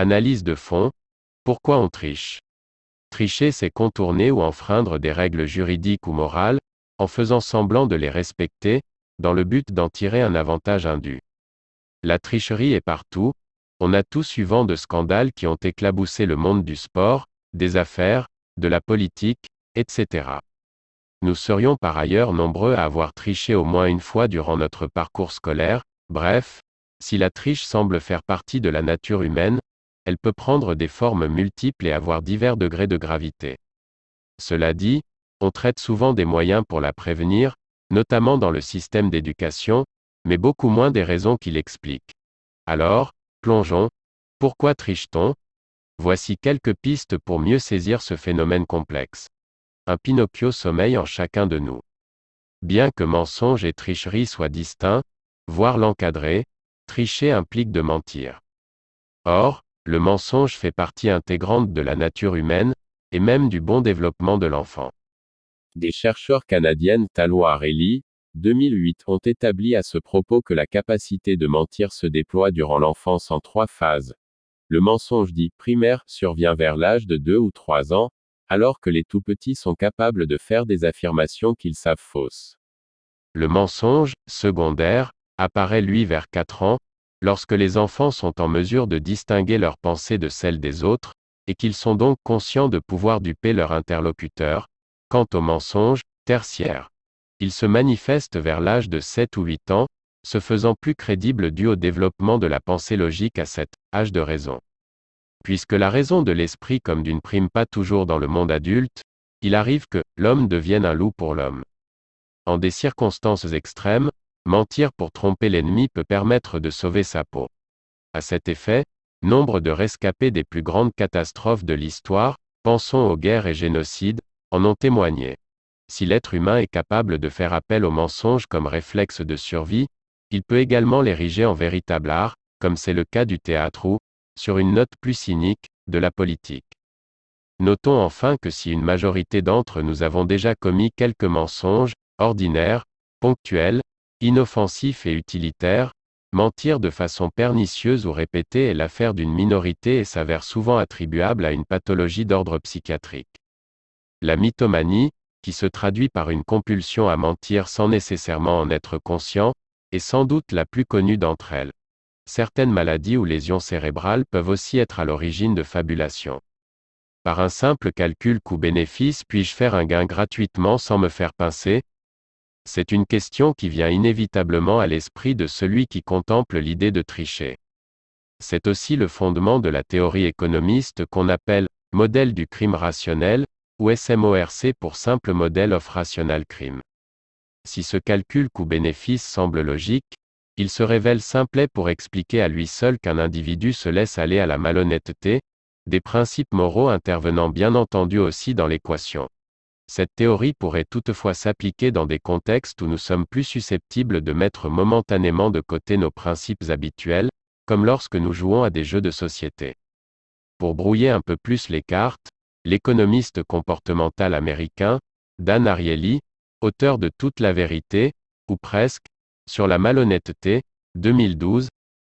Analyse de fond. Pourquoi on triche? Tricher c'est contourner ou enfreindre des règles juridiques ou morales, en faisant semblant de les respecter, dans le but d'en tirer un avantage indu. La tricherie est partout, on a tout suivant de scandales qui ont éclaboussé le monde du sport, des affaires, de la politique, etc. Nous serions par ailleurs nombreux à avoir triché au moins une fois durant notre parcours scolaire, bref, si la triche semble faire partie de la nature humaine, elle peut prendre des formes multiples et avoir divers degrés de gravité. Cela dit, on traite souvent des moyens pour la prévenir, notamment dans le système d'éducation, mais beaucoup moins des raisons qui l'expliquent. Alors, plongeons. Pourquoi triche-t-on? Voici quelques pistes pour mieux saisir ce phénomène complexe. Un Pinocchio sommeille en chacun de nous. Bien que mensonge et tricherie soient distincts, voire l'encadrer, tricher implique de mentir. Or, le mensonge fait partie intégrante de la nature humaine, et même du bon développement de l'enfant. Des chercheurs canadiennes et Lee, 2008 ont établi à ce propos que la capacité de mentir se déploie durant l'enfance en trois phases. Le mensonge dit primaire survient vers l'âge de 2 ou 3 ans, alors que les tout petits sont capables de faire des affirmations qu'ils savent fausses. Le mensonge, secondaire, apparaît lui vers 4 ans, lorsque les enfants sont en mesure de distinguer leurs pensées de celles des autres, et qu'ils sont donc conscients de pouvoir duper leur interlocuteur. Quant au mensonge, tertiaire, il se manifeste vers l'âge de 7 ou 8 ans, se faisant plus crédible dû au développement de la pensée logique à cet âge de raison. Puisque la raison de l'esprit comme d'une prime pas toujours dans le monde adulte, il arrive que l'homme devienne un loup pour l'homme. En des circonstances extrêmes, mentir pour tromper l'ennemi peut permettre de sauver sa peau. À cet effet, nombre de rescapés des plus grandes catastrophes de l'histoire, pensons aux guerres et génocides, en ont témoigné. Si l'être humain est capable de faire appel au mensonge comme réflexe de survie, il peut également l'ériger en véritable art, comme c'est le cas du théâtre ou, sur une note plus cynique, de la politique. Notons enfin que si une majorité d'entre nous avons déjà commis quelques mensonges, ordinaires, ponctuels, inoffensifs et utilitaires, mentir de façon pernicieuse ou répétée est l'affaire d'une minorité et s'avère souvent attribuable à une pathologie d'ordre psychiatrique. La mythomanie, qui se traduit par une compulsion à mentir sans nécessairement en être conscient, est sans doute la plus connue d'entre elles. Certaines maladies ou lésions cérébrales peuvent aussi être à l'origine de fabulations. Par un simple calcul coût-bénéfice puis-je faire un gain gratuitement sans me faire pincer C'est une question qui vient inévitablement à l'esprit de celui qui contemple l'idée de tricher. C'est aussi le fondement de la théorie économiste qu'on appelle modèle du crime rationnel, ou SMORC pour simple modèle of rational crime. Si ce calcul coût-bénéfice semble logique, il se révèle simplet pour expliquer à lui seul qu'un individu se laisse aller à la malhonnêteté, des principes moraux intervenant bien entendu aussi dans l'équation. Cette théorie pourrait toutefois s'appliquer dans des contextes où nous sommes plus susceptibles de mettre momentanément de côté nos principes habituels, comme lorsque nous jouons à des jeux de société. Pour brouiller un peu plus les cartes, l'économiste comportemental américain, Dan Ariely, auteur de Toute la vérité, ou presque, sur la malhonnêteté, 2012,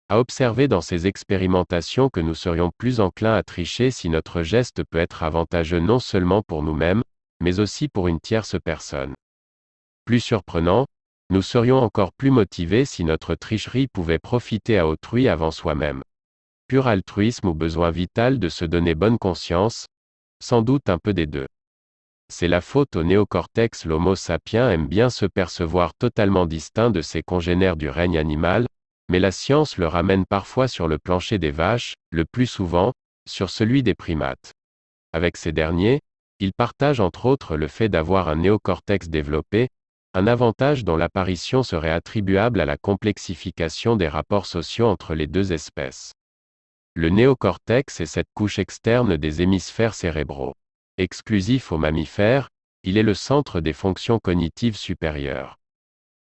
a observé dans ses expérimentations que nous serions plus enclins à tricher si notre geste peut être avantageux non seulement pour nous-mêmes, mais aussi pour une tierce personne. Plus surprenant, nous serions encore plus motivés si notre tricherie pouvait profiter à autrui avant soi-même. Pur altruisme ou besoin vital de se donner bonne conscience, sans doute un peu des deux. C'est la faute au néocortex l'Homo sapiens aime bien se percevoir totalement distinct de ses congénères du règne animal, mais la science le ramène parfois sur le plancher des vaches, le plus souvent, sur celui des primates. Avec ces derniers, il partage entre autres le fait d'avoir un néocortex développé, un avantage dont l'apparition serait attribuable à la complexification des rapports sociaux entre les deux espèces. Le néocortex est cette couche externe des hémisphères cérébraux. Exclusif aux mammifères, il est le centre des fonctions cognitives supérieures.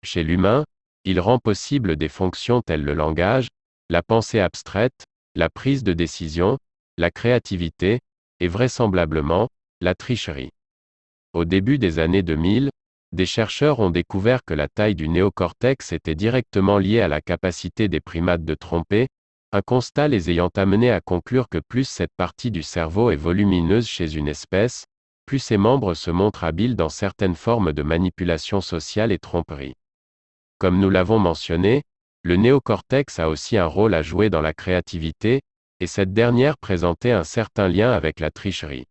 Chez l'humain, il rend possible des fonctions telles le langage, la pensée abstraite, la prise de décision, la créativité, et vraisemblablement, la tricherie. Au début des années 2000, des chercheurs ont découvert que la taille du néocortex était directement liée à la capacité des primates de tromper, Un constat les ayant amenés à conclure que plus cette partie du cerveau est volumineuse chez une espèce, plus ses membres se montrent habiles dans certaines formes de manipulation sociale et tromperie. Comme nous l'avons mentionné, le néocortex a aussi un rôle à jouer dans la créativité, et cette dernière présentait un certain lien avec la tricherie.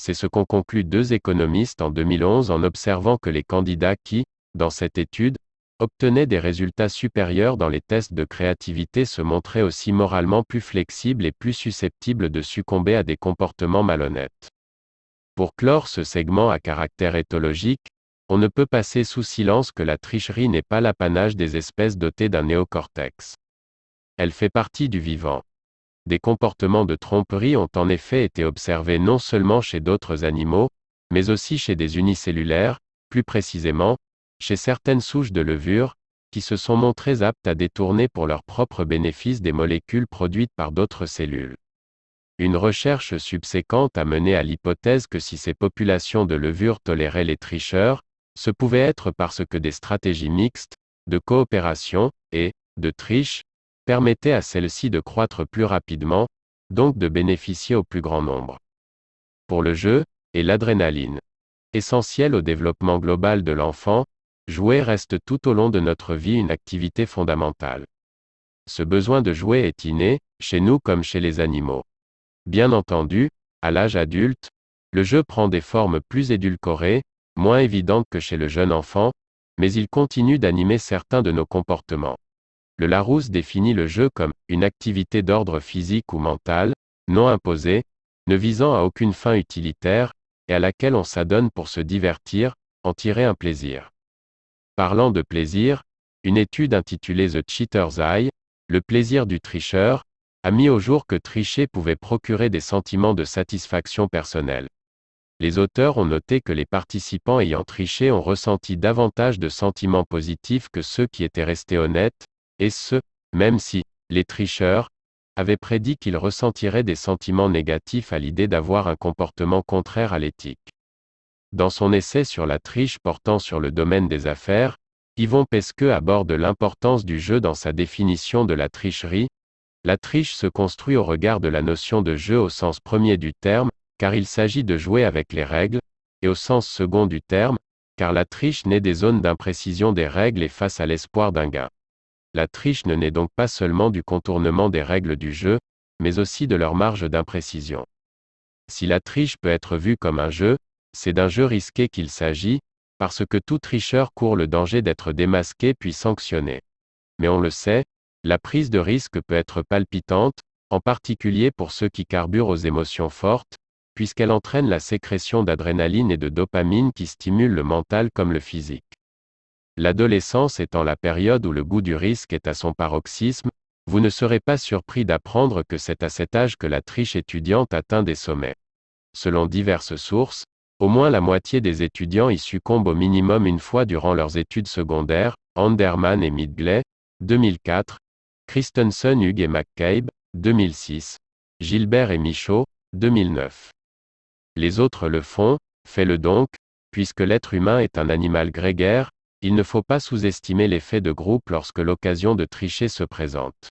C'est ce qu'ont conclu deux économistes en 2011 en observant que les candidats qui, dans cette étude, obtenaient des résultats supérieurs dans les tests de créativité se montraient aussi moralement plus flexibles et plus susceptibles de succomber à des comportements malhonnêtes. Pour clore ce segment à caractère éthologique, on ne peut passer sous silence que la tricherie n'est pas l'apanage des espèces dotées d'un néocortex. Elle fait partie du vivant. Des comportements de tromperie ont en effet été observés non seulement chez d'autres animaux, mais aussi chez des unicellulaires, plus précisément, chez certaines souches de levure, qui se sont montrées aptes à détourner pour leur propre bénéfice des molécules produites par d'autres cellules. Une recherche subséquente a mené à l'hypothèse que si ces populations de levure toléraient les tricheurs, ce pouvait être parce que des stratégies mixtes, de coopération, et, de triche, permettait à celle-ci de croître plus rapidement, donc de bénéficier au plus grand nombre. Pour le jeu, et l'adrénaline. Essentielle au développement global de l'enfant, jouer reste tout au long de notre vie une activité fondamentale. Ce besoin de jouer est inné, chez nous comme chez les animaux. Bien entendu, à l'âge adulte, le jeu prend des formes plus édulcorées, moins évidentes que chez le jeune enfant, mais il continue d'animer certains de nos comportements. Le Larousse définit le jeu comme une activité d'ordre physique ou mental, non imposée, ne visant à aucune fin utilitaire, et à laquelle on s'adonne pour se divertir, en tirer un plaisir. Parlant de plaisir, une étude intitulée The Cheater's Eye, le plaisir du tricheur, a mis au jour que tricher pouvait procurer des sentiments de satisfaction personnelle. Les auteurs ont noté que les participants ayant triché ont ressenti davantage de sentiments positifs que ceux qui étaient restés honnêtes, et ce, même si, les tricheurs, avaient prédit qu'ils ressentiraient des sentiments négatifs à l'idée d'avoir un comportement contraire à l'éthique. Dans son essai sur la triche portant sur le domaine des affaires, Yvon Pesqueux aborde l'importance du jeu dans sa définition de la tricherie. La triche se construit au regard de la notion de jeu au sens premier du terme, car il s'agit de jouer avec les règles, et au sens second du terme, car la triche naît des zones d'imprécision des règles et face à l'espoir d'un gain. La triche ne naît donc pas seulement du contournement des règles du jeu, mais aussi de leur marge d'imprécision. Si la triche peut être vue comme un jeu, c'est d'un jeu risqué qu'il s'agit, parce que tout tricheur court le danger d'être démasqué puis sanctionné. Mais on le sait, la prise de risque peut être palpitante, en particulier pour ceux qui carburent aux émotions fortes, puisqu'elle entraîne la sécrétion d'adrénaline et de dopamine qui stimulent le mental comme le physique. L'adolescence étant la période où le goût du risque est à son paroxysme, vous ne serez pas surpris d'apprendre que c'est à cet âge que la triche étudiante atteint des sommets. Selon diverses sources, au moins la moitié des étudiants y succombent au minimum une fois durant leurs études secondaires, Anderman et Midgley, 2004, Christensen Hugh et McCabe, 2006, Gilbert et Michaud, 2009. Les autres le font, fais-le donc, puisque l'être humain est un animal grégaire, il ne faut pas sous-estimer l'effet de groupe lorsque l'occasion de tricher se présente.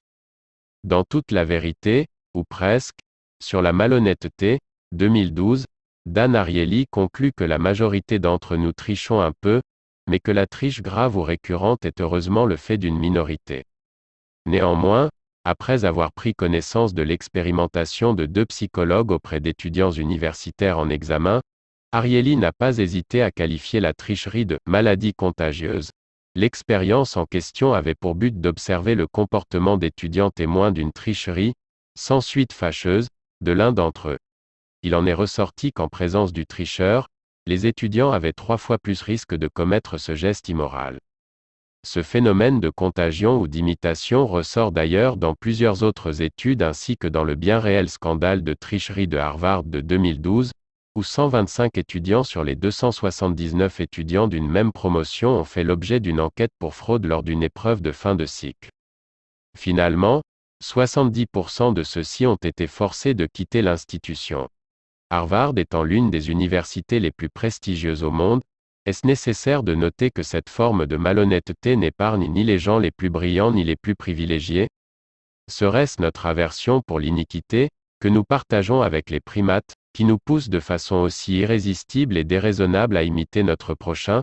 Dans toute la vérité, ou presque, sur la malhonnêteté, 2012, Dan Ariely conclut que la majorité d'entre nous trichons un peu, mais que la triche grave ou récurrente est heureusement le fait d'une minorité. Néanmoins, après avoir pris connaissance de l'expérimentation de deux psychologues auprès d'étudiants universitaires en examen, Ariely n'a pas hésité à qualifier la tricherie de maladie contagieuse. L'expérience en question avait pour but d'observer le comportement d'étudiants témoins d'une tricherie, sans suite fâcheuse, de l'un d'entre eux. Il en est ressorti qu'en présence du tricheur, les étudiants avaient trois fois plus risque de commettre ce geste immoral. Ce phénomène de contagion ou d'imitation ressort d'ailleurs dans plusieurs autres études ainsi que dans le bien réel scandale de tricherie de Harvard de 2012, où 125 étudiants sur les 279 étudiants d'une même promotion ont fait l'objet d'une enquête pour fraude lors d'une épreuve de fin de cycle. Finalement, 70% de ceux-ci ont été forcés de quitter l'institution. Harvard étant l'une des universités les plus prestigieuses au monde, est-ce nécessaire de noter que cette forme de malhonnêteté n'épargne ni les gens les plus brillants ni les plus privilégiés? Serait-ce notre aversion pour l'iniquité, que nous partageons avec les primates, qui nous pousse de façon aussi irrésistible et déraisonnable à imiter notre prochain?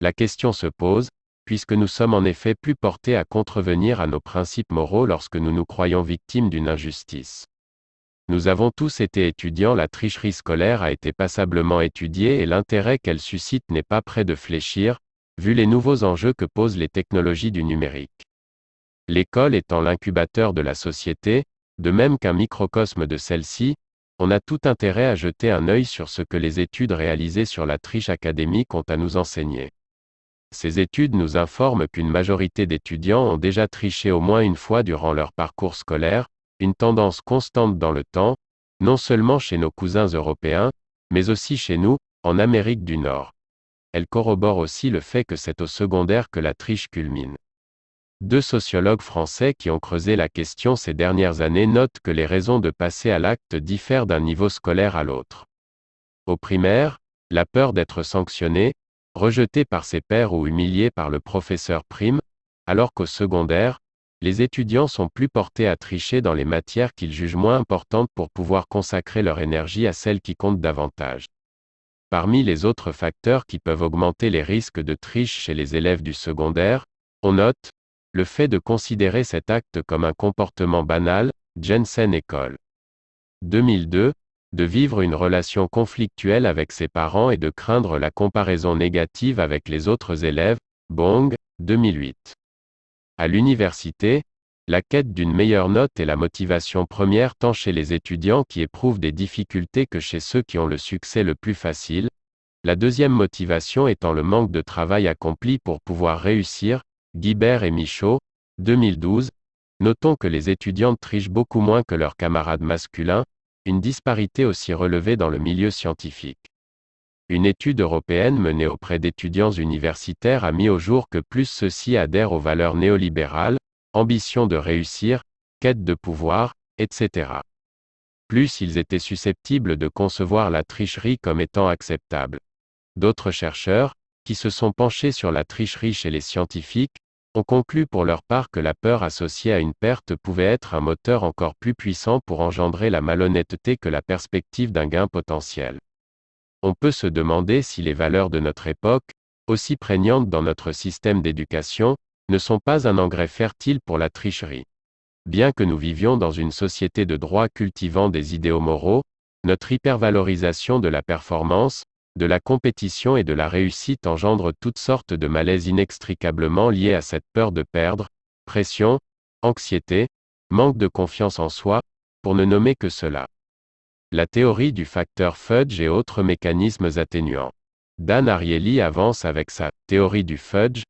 La question se pose, puisque nous sommes en effet plus portés à contrevenir à nos principes moraux lorsque nous nous croyons victimes d'une injustice. Nous avons tous été étudiants, la tricherie scolaire a été passablement étudiée et l'intérêt qu'elle suscite n'est pas près de fléchir, vu les nouveaux enjeux que posent les technologies du numérique. L'école étant l'incubateur de la société, de même qu'un microcosme de celle-ci, on a tout intérêt à jeter un œil sur ce que les études réalisées sur la triche académique ont à nous enseigner. Ces études nous informent qu'une majorité d'étudiants ont déjà triché au moins une fois durant leur parcours scolaire, une tendance constante dans le temps, non seulement chez nos cousins européens, mais aussi chez nous, en Amérique du Nord. Elle corrobore aussi le fait que c'est au secondaire que la triche culmine. Deux sociologues français qui ont creusé la question ces dernières années notent que les raisons de passer à l'acte diffèrent d'un niveau scolaire à l'autre. Au primaire, la peur d'être sanctionné, rejeté par ses pairs ou humilié par le professeur prime, alors qu'au secondaire, les étudiants sont plus portés à tricher dans les matières qu'ils jugent moins importantes pour pouvoir consacrer leur énergie à celles qui comptent davantage. Parmi les autres facteurs qui peuvent augmenter les risques de triche chez les élèves du secondaire, on note, le fait de considérer cet acte comme un comportement banal, Jensen École. 2002, de vivre une relation conflictuelle avec ses parents et de craindre la comparaison négative avec les autres élèves, Bong, 2008. À l'université, la quête d'une meilleure note est la motivation première tant chez les étudiants qui éprouvent des difficultés que chez ceux qui ont le succès le plus facile, la deuxième motivation étant le manque de travail accompli pour pouvoir réussir, Guibert et Michaud, 2012. Notons que les étudiantes trichent beaucoup moins que leurs camarades masculins, une disparité aussi relevée dans le milieu scientifique. Une étude européenne menée auprès d'étudiants universitaires a mis au jour que plus ceux-ci adhèrent aux valeurs néolibérales, ambition de réussir, quête de pouvoir, etc. Plus ils étaient susceptibles de concevoir la tricherie comme étant acceptable. D'autres chercheurs, qui se sont penchés sur la tricherie chez les scientifiques, ont conclu pour leur part que la peur associée à une perte pouvait être un moteur encore plus puissant pour engendrer la malhonnêteté que la perspective d'un gain potentiel. On peut se demander si les valeurs de notre époque, aussi prégnantes dans notre système d'éducation, ne sont pas un engrais fertile pour la tricherie. Bien que nous vivions dans une société de droit cultivant des idéaux moraux, notre hypervalorisation de la performance, de la compétition et de la réussite engendre toutes sortes de malaises inextricablement liés à cette peur de perdre, pression, anxiété, manque de confiance en soi, pour ne nommer que cela. La théorie du facteur fudge et autres mécanismes atténuants. Dan Ariely avance avec sa théorie du fudge,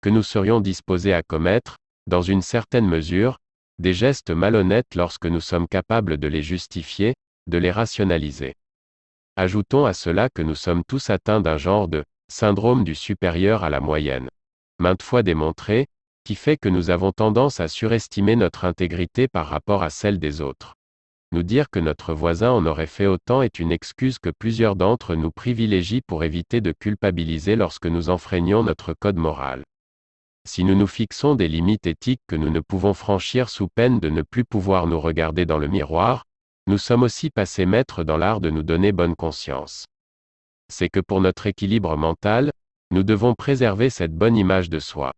que nous serions disposés à commettre, dans une certaine mesure, des gestes malhonnêtes lorsque nous sommes capables de les justifier, de les rationaliser. Ajoutons à cela que nous sommes tous atteints d'un genre de syndrome du supérieur à la moyenne. Maintes fois démontré, qui fait que nous avons tendance à surestimer notre intégrité par rapport à celle des autres. Nous dire que notre voisin en aurait fait autant est une excuse que plusieurs d'entre nous privilégient pour éviter de culpabiliser lorsque nous enfreignons notre code moral. Si nous nous fixons des limites éthiques que nous ne pouvons franchir sous peine de ne plus pouvoir nous regarder dans le miroir, nous sommes aussi passés maîtres dans l'art de nous donner bonne conscience. C'est que pour notre équilibre mental, nous devons préserver cette bonne image de soi.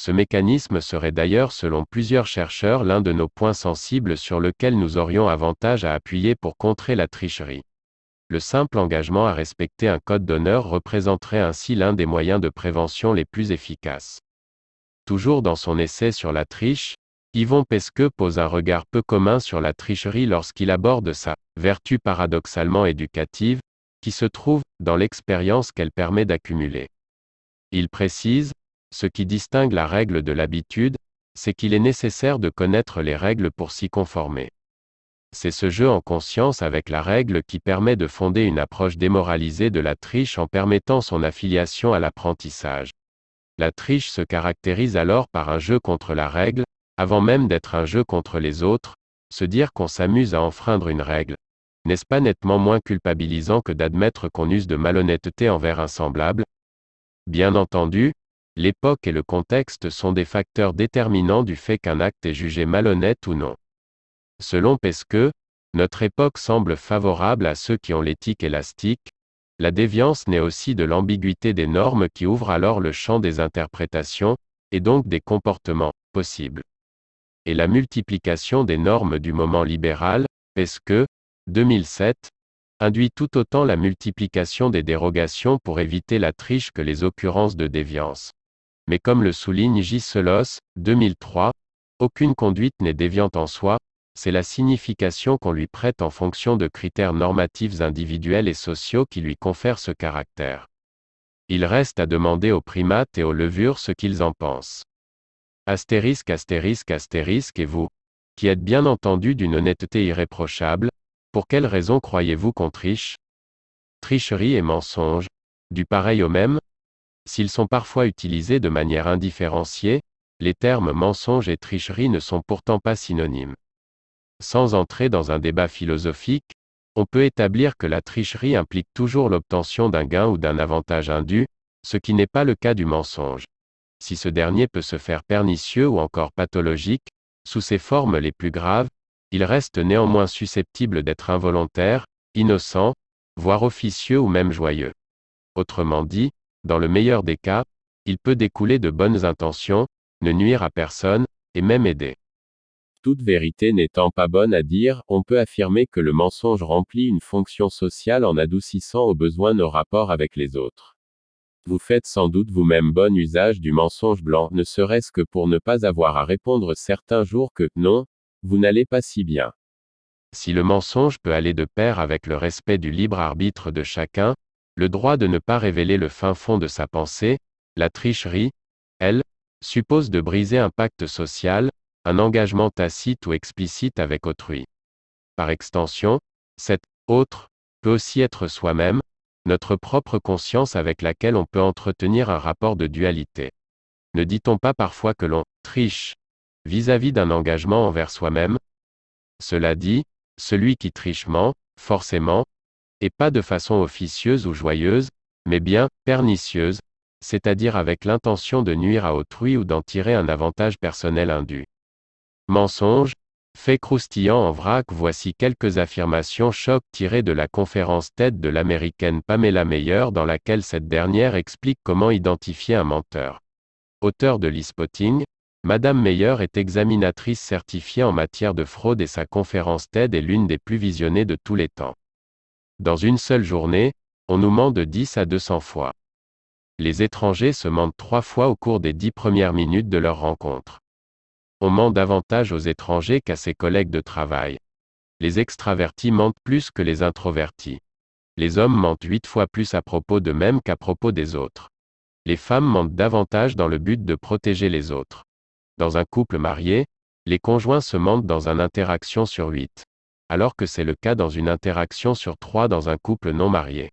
Ce mécanisme serait d'ailleurs selon plusieurs chercheurs l'un de nos points sensibles sur lequel nous aurions avantage à appuyer pour contrer la tricherie. Le simple engagement à respecter un code d'honneur représenterait ainsi l'un des moyens de prévention les plus efficaces. Toujours dans son essai sur la triche, Yvon Pesqueux pose un regard peu commun sur la tricherie lorsqu'il aborde sa vertu paradoxalement éducative, qui se trouve dans l'expérience qu'elle permet d'accumuler. Il précise, ce qui distingue la règle de l'habitude, c'est qu'il est nécessaire de connaître les règles pour s'y conformer. C'est ce jeu en conscience avec la règle qui permet de fonder une approche démoralisée de la triche en permettant son affiliation à l'apprentissage. La triche se caractérise alors par un jeu contre la règle, avant même d'être un jeu contre les autres, se dire qu'on s'amuse à enfreindre une règle, n'est-ce pas nettement moins culpabilisant que d'admettre qu'on use de malhonnêteté envers un semblable? Bien entendu, l'époque et le contexte sont des facteurs déterminants du fait qu'un acte est jugé malhonnête ou non. Selon Pesqueux, notre époque semble favorable à ceux qui ont l'éthique élastique, la déviance naît aussi de l'ambiguïté des normes qui ouvrent alors le champ des interprétations, et donc des comportements, possibles. Et la multiplication des normes du moment libéral, Pesqueux, 2007, induit tout autant la multiplication des dérogations pour éviter la triche que les occurrences de déviance? Mais comme le souligne Gisselos, 2003, aucune conduite n'est déviante en soi, c'est la signification qu'on lui prête en fonction de critères normatifs individuels et sociaux qui lui confèrent ce caractère. Il reste à demander aux primates et aux levures ce qu'ils en pensent. Astérisque astérisque astérisque et vous, qui êtes bien entendu d'une honnêteté irréprochable, pour quelle raison croyez-vous qu'on triche? Tricherie et mensonge, du pareil au même? S'ils sont parfois utilisés de manière indifférenciée, les termes mensonge et tricherie ne sont pourtant pas synonymes. Sans entrer dans un débat philosophique, on peut établir que la tricherie implique toujours l'obtention d'un gain ou d'un avantage indu, ce qui n'est pas le cas du mensonge. Si ce dernier peut se faire pernicieux ou encore pathologique, sous ses formes les plus graves, il reste néanmoins susceptible d'être involontaire, innocent, voire officieux ou même joyeux. Autrement dit, dans le meilleur des cas, il peut découler de bonnes intentions, ne nuire à personne, et même aider. Toute vérité n'étant pas bonne à dire, on peut affirmer que le mensonge remplit une fonction sociale en adoucissant au besoin nos rapports avec les autres. Vous faites sans doute vous-même bon usage du mensonge blanc, ne serait-ce que pour ne pas avoir à répondre certains jours que, non, vous n'allez pas si bien. Si le mensonge peut aller de pair avec le respect du libre arbitre de chacun, le droit de ne pas révéler le fin fond de sa pensée, la tricherie, elle, suppose de briser un pacte social, un engagement tacite ou explicite avec autrui. Par extension, cet autre peut aussi être soi-même, notre propre conscience avec laquelle on peut entretenir un rapport de dualité. Ne dit-on pas parfois que l'on triche vis-à-vis d'un engagement envers soi-même? Cela dit, celui qui triche ment, forcément, et pas de façon officieuse ou joyeuse, mais bien pernicieuse, c'est-à-dire avec l'intention de nuire à autrui ou d'en tirer un avantage personnel indu. Mensonge, fait croustillant en vrac Voici quelques affirmations choc tirées de la conférence TED de l'américaine Pamela Meyer dans laquelle cette dernière explique comment identifier un menteur. Auteur de l'e-spotting, Madame Meyer est examinatrice certifiée en matière de fraude et sa conférence TED est l'une des plus visionnées de tous les temps. Dans une seule journée, on nous ment de 10 à 200 fois. Les étrangers se mentent trois fois au cours des dix premières minutes de leur rencontre. On ment davantage aux étrangers qu'à ses collègues de travail. Les extravertis mentent plus que les introvertis. Les hommes mentent huit fois plus à propos d'eux-mêmes qu'à propos des autres. Les femmes mentent davantage dans le but de protéger les autres. Dans un couple marié, les conjoints se mentent dans une interaction sur huit, alors que c'est le cas dans une interaction sur trois dans un couple non marié.